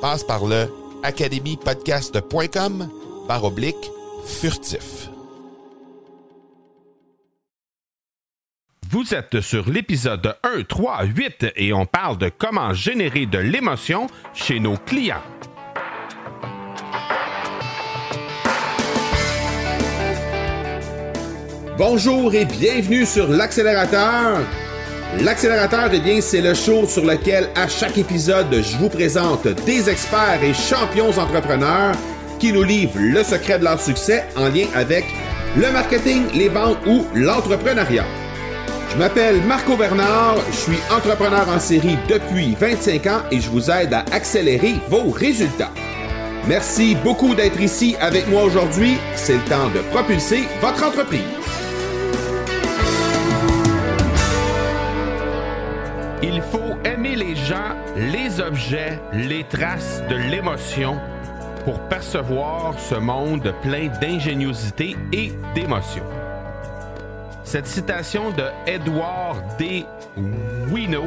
Passe par le academypodcast.com par oblique furtif. Vous êtes sur l'épisode 1, 3, 8 et on parle de comment générer de l'émotion chez nos clients. Bonjour et bienvenue sur l'accélérateur. L'accélérateur, eh bien, c'est le show sur lequel à chaque épisode, je vous présente des experts et champions entrepreneurs qui nous livrent le secret de leur succès en lien avec le marketing, les ventes ou l'entrepreneuriat. Je m'appelle Marco Bernard, je suis entrepreneur en série depuis 25 ans et je vous aide à accélérer vos résultats. Merci beaucoup d'être ici avec moi aujourd'hui. C'est le temps de propulser votre entreprise. Il faut aimer les gens, les objets, les traces de l'émotion pour percevoir ce monde plein d'ingéniosité et d'émotion. Cette citation de Edward D. Wino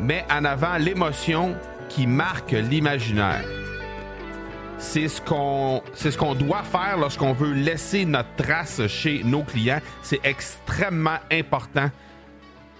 met en avant l'émotion qui marque l'imaginaire. C'est ce qu'on ce doit faire lorsqu'on veut laisser notre trace chez nos clients. C'est extrêmement important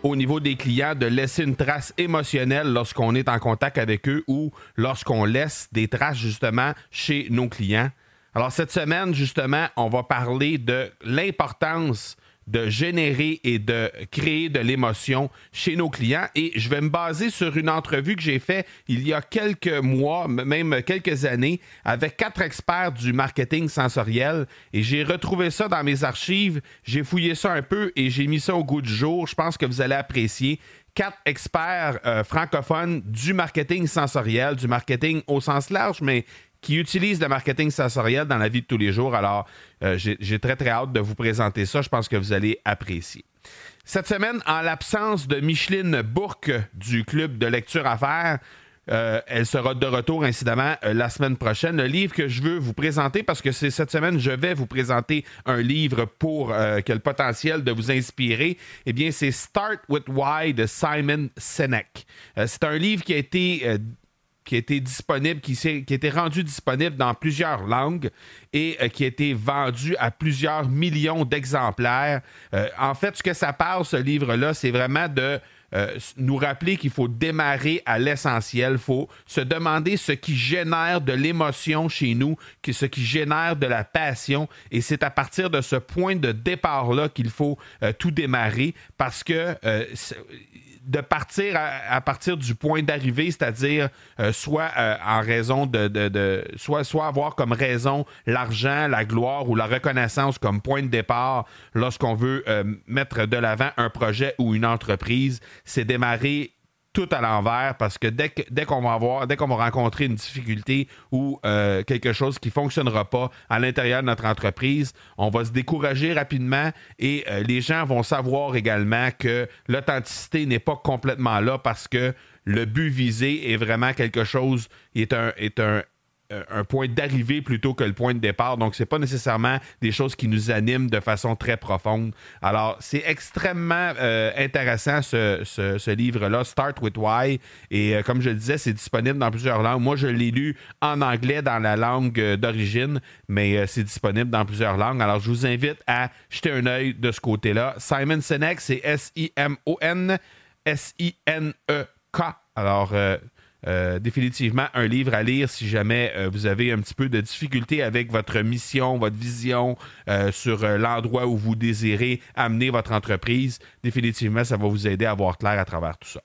au niveau des clients de laisser une trace émotionnelle lorsqu'on est en contact avec eux ou lorsqu'on laisse des traces justement chez nos clients. Alors cette semaine, justement, on va parler de l'importance de générer et de créer de l'émotion chez nos clients. Et je vais me baser sur une entrevue que j'ai faite il y a quelques mois, même quelques années, avec quatre experts du marketing sensoriel. Et j'ai retrouvé ça dans mes archives. J'ai fouillé ça un peu et j'ai mis ça au goût du jour. Je pense que vous allez apprécier quatre experts euh, francophones du marketing sensoriel, du marketing au sens large, mais qui utilisent le marketing sensoriel dans la vie de tous les jours. Alors, euh, j'ai très, très hâte de vous présenter ça. Je pense que vous allez apprécier. Cette semaine, en l'absence de Micheline Bourque du Club de lecture à faire, euh, elle sera de retour, incidemment, euh, la semaine prochaine. Le livre que je veux vous présenter, parce que c'est cette semaine, je vais vous présenter un livre pour que le potentiel de vous inspirer, eh bien, c'est Start with Why de Simon Sinek. c'est un livre qui a été qui été disponible, qui, été rendu disponible dans plusieurs langues et euh, qui a été vendu à plusieurs millions d'exemplaires. Euh, en fait, ce que ça parle, ce livre-là, c'est vraiment de euh, nous rappeler qu'il faut démarrer à l'essentiel. Il faut se demander ce qui génère de l'émotion chez nous, ce qui génère de la passion. Et c'est à partir de ce point de départ-là qu'il faut tout démarrer parce que de partir à, partir du point d'arrivée, c'est-à-dire euh, soit euh, en raison de, soit, soit avoir comme raison l'argent, la gloire ou la reconnaissance comme point de départ lorsqu'on veut euh, mettre de l'avant un projet ou une entreprise, c'est démarrer tout à l'envers parce que dès, qu'on va avoir, dès qu'on va rencontrer une difficulté ou euh, quelque chose qui ne fonctionnera pas à l'intérieur de notre entreprise, on va se décourager rapidement et euh, les gens vont savoir également que l'authenticité n'est pas complètement là parce que le but visé est vraiment quelque chose, est un, est un un point d'arrivée plutôt que le point de départ. Donc, c'est pas nécessairement des choses qui nous animent de façon très profonde. Alors, c'est extrêmement euh, intéressant ce, livre-là, Start with Why. Et euh, comme je disais, c'est disponible dans plusieurs langues. Moi, je l'ai lu en anglais dans la langue d'origine, mais c'est disponible dans plusieurs langues. Alors, je vous invite à jeter un œil de ce côté-là. Simon Sinek, c'est S-I-M-O-N S-I-N-E-K. Alors, euh, définitivement un livre à lire si jamais euh, vous avez un petit peu de difficulté avec votre mission, votre vision euh, sur l'endroit où vous désirez amener votre entreprise. Définitivement, ça va vous aider à voir clair à travers tout ça.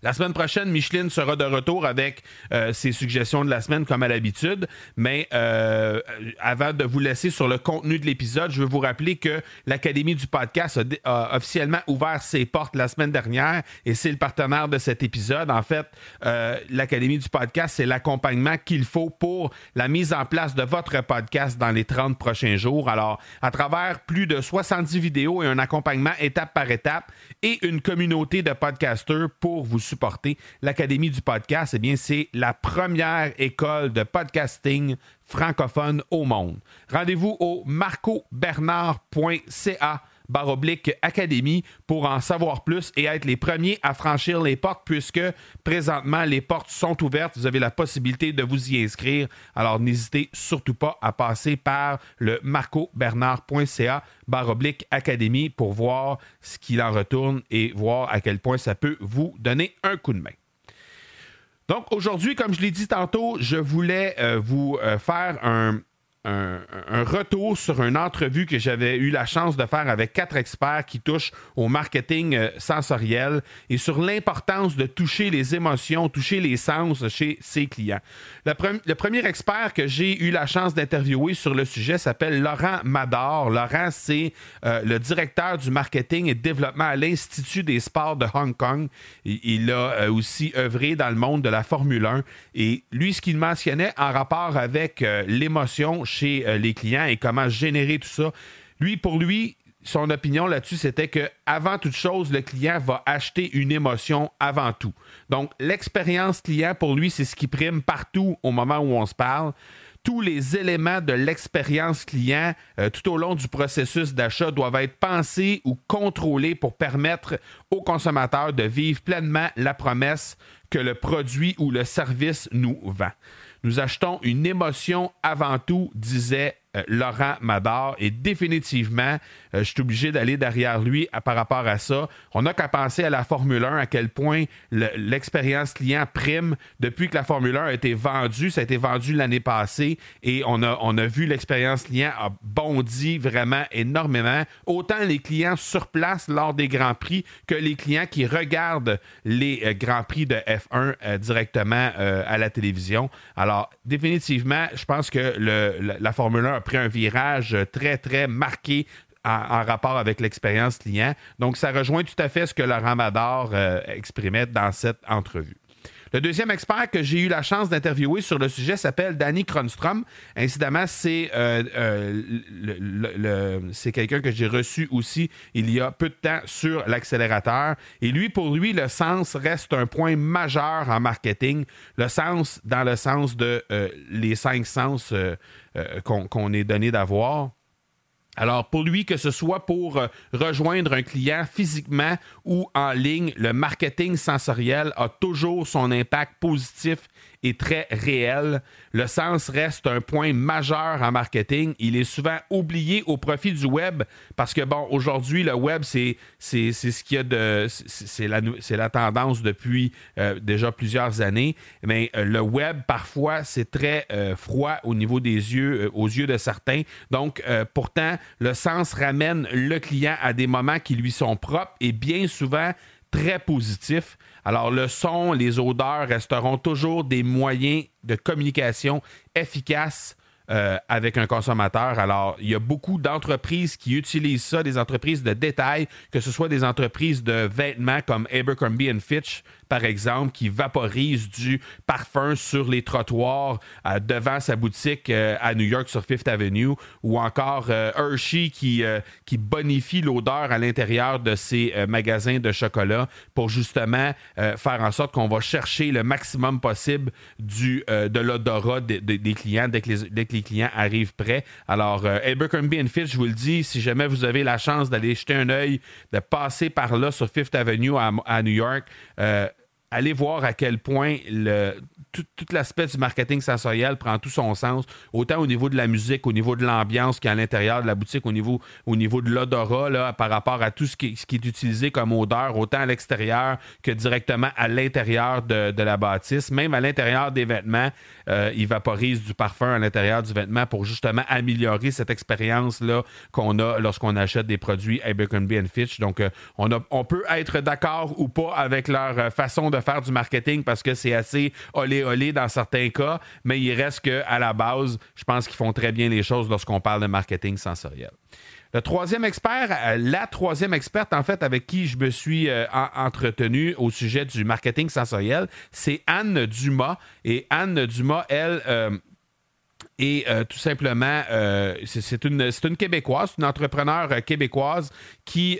La semaine prochaine, Micheline sera de retour avec euh, ses suggestions de la semaine comme à l'habitude. Mais euh, avant de vous laisser sur le contenu de l'épisode, je veux vous rappeler que l'Académie du podcast a, officiellement ouvert ses portes la semaine dernière et c'est le partenaire de cet épisode. En fait, euh, l'Académie du podcast, c'est l'accompagnement qu'il faut pour la mise en place de votre podcast dans les 30 prochains jours. Alors, à travers plus de 70 vidéos et un accompagnement étape par étape et une communauté de podcasters pour vous supporter l'Académie du podcast, eh bien, c'est la première école de podcasting francophone au monde. Rendez-vous au marcobernard.ca baroblique académie pour en savoir plus et être les premiers à franchir les portes puisque présentement les portes sont ouvertes. Vous avez la possibilité de vous y inscrire. Alors n'hésitez surtout pas à passer par le marcobernard.ca baroblique académie pour voir ce qu'il en retourne et voir à quel point ça peut vous donner un coup de main. Donc aujourd'hui, comme je l'ai dit tantôt, je voulais euh, vous euh, faire un, un, retour sur une entrevue que j'avais eu la chance de faire avec quatre experts qui touchent au marketing euh, sensoriel et sur l'importance de toucher les émotions, toucher les sens chez ses clients. Le, premier expert que j'ai eu la chance d'interviewer sur le sujet s'appelle Laurent Mador. Laurent, c'est euh, le directeur du marketing et développement à l'Institut des sports de Hong Kong. Il, a euh, aussi œuvré dans le monde de la Formule 1 et lui, ce qu'il mentionnait en rapport avec l'émotion chez euh, les clients et comment générer tout ça. Lui, pour lui, son opinion là-dessus, c'était que avant toute chose, le client va acheter une émotion avant tout. Donc, l'expérience client, pour lui, c'est ce qui prime partout au moment où on se parle. Tous les éléments de l'expérience client euh, tout au long du processus d'achat doivent être pensés ou contrôlés pour permettre au consommateur de vivre pleinement la promesse que le produit ou le service nous vend. Nous achetons une émotion avant tout, disait euh, Laurent Mador. Et définitivement, euh, je suis obligé d'aller derrière lui par rapport à ça. On n'a qu'à penser à la Formule 1, à quel point l'expérience client prime depuis que la Formule 1 a été vendue. Ça a été vendu l'année passée et on a, vu l'expérience client a bondi vraiment énormément. Autant les clients sur place lors des Grands Prix que les clients qui regardent les euh, Grands Prix de F1 directement à la télévision. Alors, définitivement, je pense que le, la Formule 1 a pris un virage très, très marqué en, rapport avec l'expérience client. Donc, ça rejoint tout à fait ce que Laurent Mador euh, exprimait dans cette entrevue. Le deuxième expert que j'ai eu la chance d'interviewer sur le sujet s'appelle Danny Kronstrom. Incidemment, c'est euh, euh, c'est quelqu'un que j'ai reçu aussi il y a peu de temps sur l'accélérateur. Et lui, pour lui, le sens reste un point majeur en marketing. Le sens dans le sens de les cinq sens qu'on est donné d'avoir. Alors, pour lui, que ce soit pour euh, rejoindre un client physiquement ou en ligne, le marketing sensoriel a toujours son impact positif est très réel. Le sens reste un point majeur en marketing. Il est souvent oublié au profit du web parce que, bon, aujourd'hui, le web, c'est, ce qu'il y a de. C'est la, la tendance depuis euh, déjà plusieurs années. Mais euh, le web, parfois, c'est très euh, froid au niveau des yeux, aux yeux de certains. Donc, pourtant, le sens ramène le client à des moments qui lui sont propres et bien souvent très positifs. Alors, le son, les odeurs resteront toujours des moyens de communication efficaces euh, avec un consommateur. Alors, il y a beaucoup d'entreprises qui utilisent ça, des entreprises de détail, que ce soit des entreprises de vêtements comme Abercrombie Fitch, par exemple, qui vaporise du parfum sur les trottoirs euh, devant sa boutique euh, à New York sur Fifth Avenue, ou encore euh, Hershey qui, qui bonifie l'odeur à l'intérieur de ses magasins de chocolat pour justement faire en sorte qu'on va chercher le maximum possible du, de l'odorat des clients dès que, les, dès que, les, clients arrivent prêts. Alors, Abercrombie Fitch, je vous le dis, si jamais vous avez la chance d'aller jeter un œil, de passer par là sur Fifth Avenue à, New York, allez voir à quel point le, tout, l'aspect du marketing sensoriel prend tout son sens, autant au niveau de la musique, au niveau de l'ambiance qui est à l'intérieur de la boutique, au niveau, au niveau de l'odorat, par rapport à tout ce qui, est utilisé comme odeur, autant à l'extérieur que directement à l'intérieur de, la bâtisse. Même à l'intérieur des vêtements, euh, ils vaporisent du parfum à l'intérieur du vêtement pour justement améliorer cette expérience-là qu'on a lorsqu'on achète des produits Abercrombie Fitch. Donc, euh, on, a, on peut être d'accord ou pas avec leur euh, façon de faire du marketing parce que c'est assez olé dans certains cas, mais il reste qu'à la base, je pense qu'ils font très bien les choses lorsqu'on parle de marketing sensoriel. Le troisième expert, euh, la troisième experte en fait avec qui je me suis euh, entretenu au sujet du marketing sensoriel, c'est Anne Dumas. Et Anne Dumas, elle, euh, et euh, tout simplement, euh, c'est une, une Québécoise, une entrepreneur euh, québécoise qui,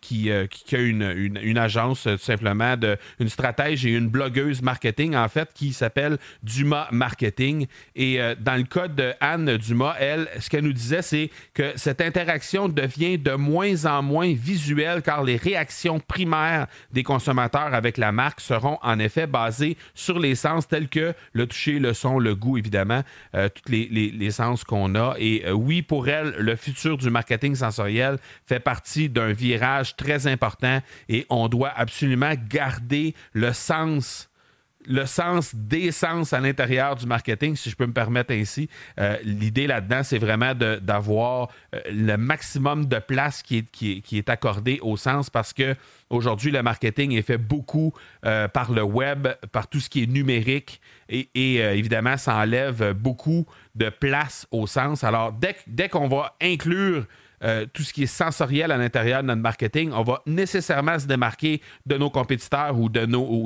qui, qui, a une, une, agence, tout simplement, de, une stratège et une blogueuse marketing, en fait, qui s'appelle Dumas Marketing. Et dans le cas de Anne Dumas, elle, ce qu'elle nous disait, c'est que cette interaction devient de moins en moins visuelle car les réactions primaires des consommateurs avec la marque seront en effet basées sur les sens tels que le toucher, le son, le goût, évidemment. Tous les, sens qu'on a. Et euh, oui, pour elle, le futur du marketing sensoriel fait partie d'un virage très important et on doit absolument garder le sens le sens des sens à l'intérieur du marketing, si je peux me permettre ainsi. Euh, l'idée là-dedans, c'est vraiment d'avoir le maximum de place qui est, qui, accordée au sens parce que aujourd'hui, le marketing est fait beaucoup par le web, par tout ce qui est numérique et, euh, évidemment, ça enlève beaucoup de place au sens. Alors, dès, dès qu'on va inclure euh, tout ce qui est sensoriel à l'intérieur de notre marketing, on va nécessairement se démarquer de nos compétiteurs ou,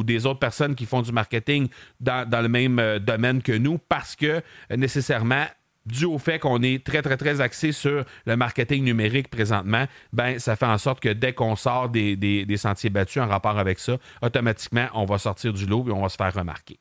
des autres personnes qui font du marketing dans, le même euh, domaine que nous parce que nécessairement, dû au fait qu'on est très, très, très axé sur le marketing numérique présentement, ben, ça fait en sorte que dès qu'on sort des, des, sentiers battus en rapport avec ça, automatiquement, on va sortir du lot et on va se faire remarquer.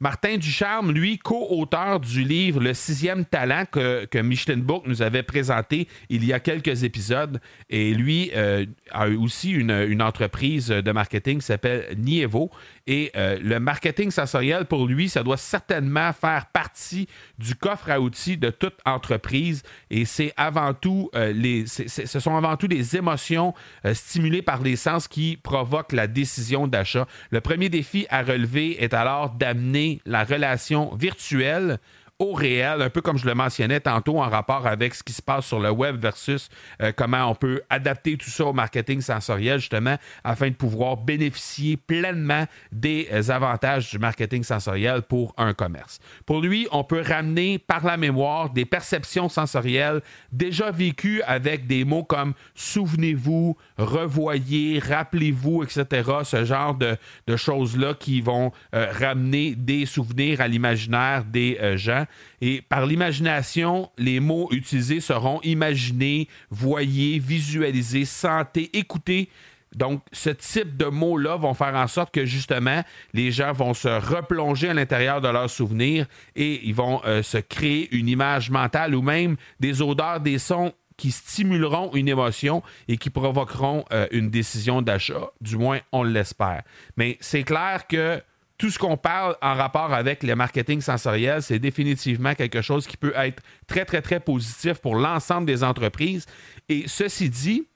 Martin Ducharme, lui, co-auteur du livre Le sixième talent que, que Michelin Book nous avait présenté il y a quelques épisodes. Et lui euh, a aussi une, une, entreprise de marketing qui s'appelle Nievo. Et euh, le marketing sensoriel, pour lui, ça doit certainement faire partie du coffre à outils de toute entreprise. Et c'est avant tout, euh, ce sont avant tout des émotions euh, stimulées par les sens qui provoquent la décision d'achat. Le premier défi à relever est alors d'amener la relation virtuelle au réel, un peu comme je le mentionnais tantôt en rapport avec ce qui se passe sur le web versus euh, comment on peut adapter tout ça au marketing sensoriel, justement, afin de pouvoir bénéficier pleinement des euh, avantages du marketing sensoriel pour un commerce. Pour lui, on peut ramener par la mémoire des perceptions sensorielles déjà vécues avec des mots comme souvenez-vous, revoyez, rappelez-vous, etc. Ce genre de, choses-là qui vont euh, ramener des souvenirs à l'imaginaire des gens. Et par l'imagination, les mots utilisés seront imaginés, voyés, visualisés, sentés, écoutés. Donc, ce type de mots-là vont faire en sorte que justement, les gens vont se replonger à l'intérieur de leurs souvenirs et ils vont euh, se créer une image mentale ou même des odeurs, des sons qui stimuleront une émotion et qui provoqueront euh, une décision d'achat. Du moins, on l'espère. Mais c'est clair que tout ce qu'on parle en rapport avec le marketing sensoriel, c'est définitivement quelque chose qui peut être très, très, très positif pour l'ensemble des entreprises. Et ceci dit,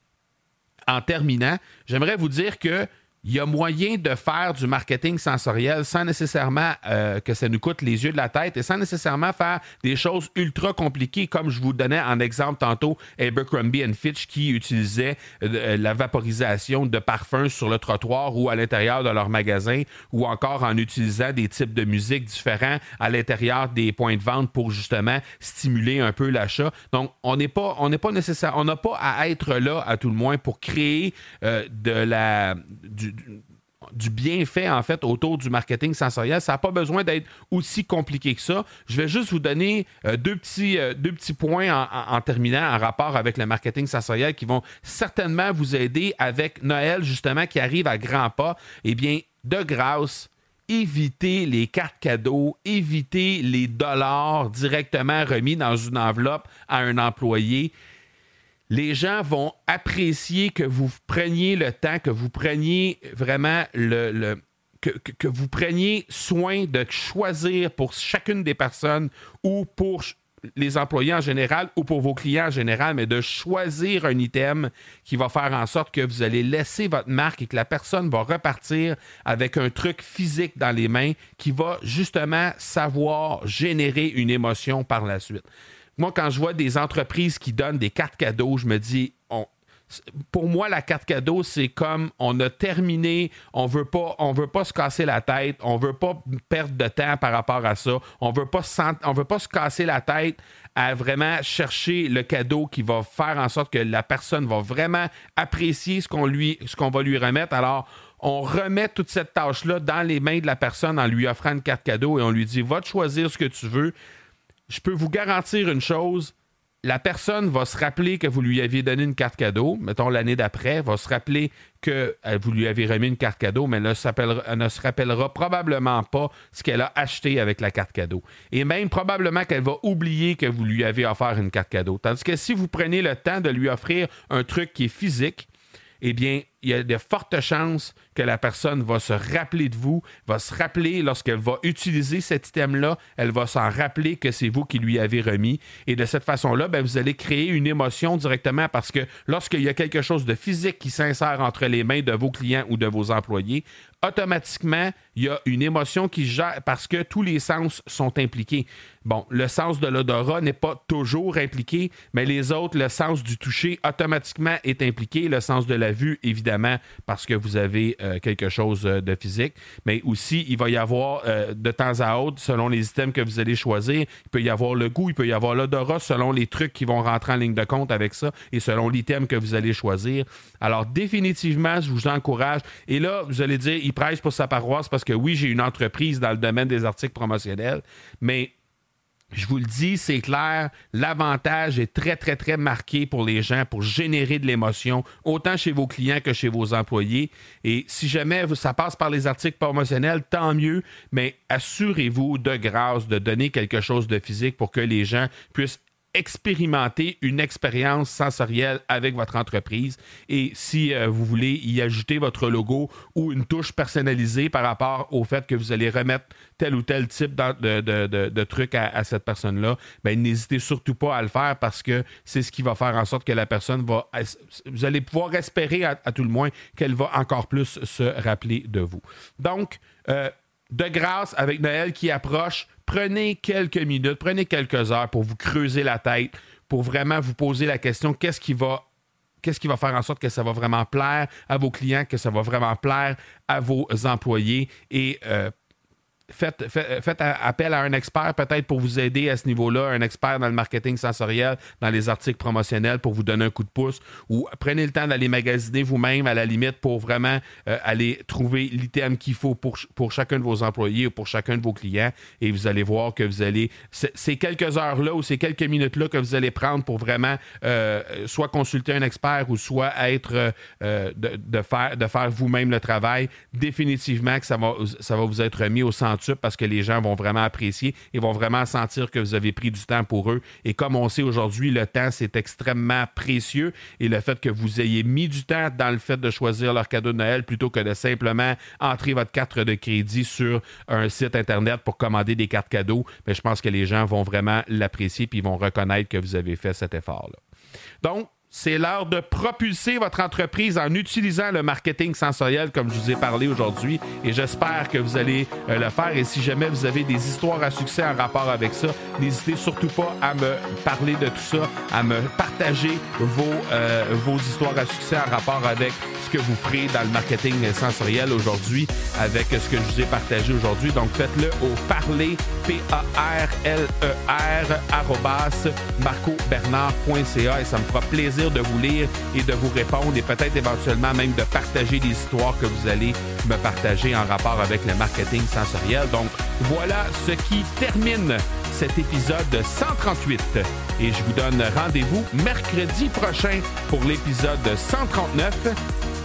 en terminant, j'aimerais vous dire que il y a moyen de faire du marketing sensoriel sans nécessairement euh, que ça nous coûte les yeux de la tête et sans nécessairement faire des choses ultra compliquées comme je vous donnais en exemple tantôt Abercrombie Fitch qui utilisait euh, la vaporisation de parfums sur le trottoir ou à l'intérieur de leur magasin ou encore en utilisant des types de musique différents à l'intérieur des points de vente pour justement stimuler un peu l'achat. Donc on n'est pas on n'est pas nécessaire on n'a pas à être là à tout le moins pour créer euh, de la du, du bienfait, en fait, autour du marketing sensoriel. Ça n'a pas besoin d'être aussi compliqué que ça. Je vais juste vous donner euh, deux, petits, euh, deux petits points en, terminant en rapport avec le marketing sensoriel qui vont certainement vous aider avec Noël, justement, qui arrive à grands pas. Eh bien, de grâce, évitez les cartes cadeaux, évitez les dollars directement remis dans une enveloppe à un employé les gens vont apprécier que vous preniez le temps, que vous preniez vraiment le, que, vous preniez soin de choisir pour chacune des personnes ou pour les employés en général ou pour vos clients en général, mais de choisir un item qui va faire en sorte que vous allez laisser votre marque et que la personne va repartir avec un truc physique dans les mains qui va justement savoir générer une émotion par la suite moi, quand je vois des entreprises qui donnent des cartes cadeaux, je me dis, pour moi, la carte cadeau, c'est comme on a terminé, on veut pas, on veut pas se casser la tête, on veut pas perdre de temps par rapport à ça, on veut veut pas se casser la tête à vraiment chercher le cadeau qui va faire en sorte que la personne va vraiment apprécier ce qu'on lui, ce qu'on va lui remettre. Alors, on remet toute cette tâche-là dans les mains de la personne en lui offrant une carte cadeau et on lui dit, va te choisir ce que tu veux je peux vous garantir une chose. La personne va se rappeler que vous lui aviez donné une carte cadeau, mettons l'année d'après, va se rappeler que euh, vous lui avez remis une carte cadeau, mais elle ne, se rappellera probablement pas ce qu'elle a acheté avec la carte cadeau. Et même probablement qu'elle va oublier que vous lui avez offert une carte cadeau. Tandis que si vous prenez le temps de lui offrir un truc qui est physique, eh bien, il y a de fortes chances que la personne va se rappeler de vous, va se rappeler lorsqu'elle va utiliser cet item-là, elle va s'en rappeler que c'est vous qui lui avez remis. Et de cette façon-là, ben, vous allez créer une émotion directement parce que lorsqu'il y a quelque chose de physique qui s'insère entre les mains de vos clients ou de vos employés, automatiquement, il y a une émotion qui gère parce que tous les sens sont impliqués. Bon, le sens de l'odorat n'est pas toujours impliqué, mais les autres, le sens du toucher automatiquement est impliqué, le sens de la vue, évidemment parce que vous avez euh, quelque chose euh, de physique, mais aussi il va y avoir euh, de temps à autre, selon les items que vous allez choisir, il peut y avoir le goût, il peut y avoir l'odorat selon les trucs qui vont rentrer en ligne de compte avec ça et selon l'item que vous allez choisir. Alors définitivement, je vous encourage. Et là, vous allez dire, il prêche pour sa paroisse parce que oui, j'ai une entreprise dans le domaine des articles promotionnels, mais je vous le dis, c'est clair, l'avantage est très, très, très marqué pour les gens pour générer de l'émotion, autant chez vos clients que chez vos employés. Et si jamais ça passe par les articles promotionnels, tant mieux, mais assurez-vous de grâce de donner quelque chose de physique pour que les gens puissent expérimenter une expérience sensorielle avec votre entreprise. Et si euh, vous voulez y ajouter votre logo ou une touche personnalisée par rapport au fait que vous allez remettre tel ou tel type de, de, truc à, cette personne-là, ben, n'hésitez surtout pas à le faire parce que c'est ce qui va faire en sorte que la personne va... Vous allez pouvoir espérer à, tout le moins qu'elle va encore plus se rappeler de vous. Donc, euh, de grâce, avec Noël qui approche, prenez quelques minutes, prenez quelques heures pour vous creuser la tête, pour vraiment vous poser la question qu'est-ce qui va va faire en sorte que ça va vraiment plaire à vos clients, que ça va vraiment plaire à vos employés et euh, faites, appel à un expert peut-être pour vous aider à ce niveau-là, un expert dans le marketing sensoriel, dans les articles promotionnels pour vous donner un coup de pouce ou prenez le temps d'aller magasiner vous-même à la limite pour vraiment euh, aller trouver l'item qu'il faut pour, pour chacun de vos employés ou pour chacun de vos clients et vous allez voir que vous allez, ces quelques heures-là ou ces quelques minutes-là que vous allez prendre pour vraiment euh, soit consulter un expert ou soit être euh, de, faire, de faire vous-même le travail, définitivement que ça va, ça va vous être mis au centre parce que les gens vont vraiment apprécier et vont vraiment sentir que vous avez pris du temps pour eux. Et comme on sait aujourd'hui, le temps, c'est extrêmement précieux. Et le fait que vous ayez mis du temps dans le fait de choisir leur cadeau de Noël plutôt que de simplement entrer votre carte de crédit sur un site Internet pour commander des cartes cadeaux, mais je pense que les gens vont vraiment l'apprécier et vont reconnaître que vous avez fait cet effort-là. Donc, c'est l'heure de propulser votre entreprise en utilisant le marketing sensoriel comme je vous ai parlé aujourd'hui et j'espère que vous allez euh, le faire. Et si jamais vous avez des histoires à succès en rapport avec ça, n'hésitez surtout pas à me parler de tout ça, à me partager vos, euh, vos histoires à succès en rapport avec que vous ferez dans le marketing sensoriel aujourd'hui avec ce que je vous ai partagé aujourd'hui. Donc faites-le au parler P-A-R-L-E-R e marcobernard.ca et ça me fera plaisir de vous lire et de vous répondre et peut-être éventuellement même de partager les histoires que vous allez me partager en rapport avec le marketing sensoriel. Donc voilà ce qui termine cet épisode 138 et je vous donne rendez-vous mercredi prochain pour l'épisode 139.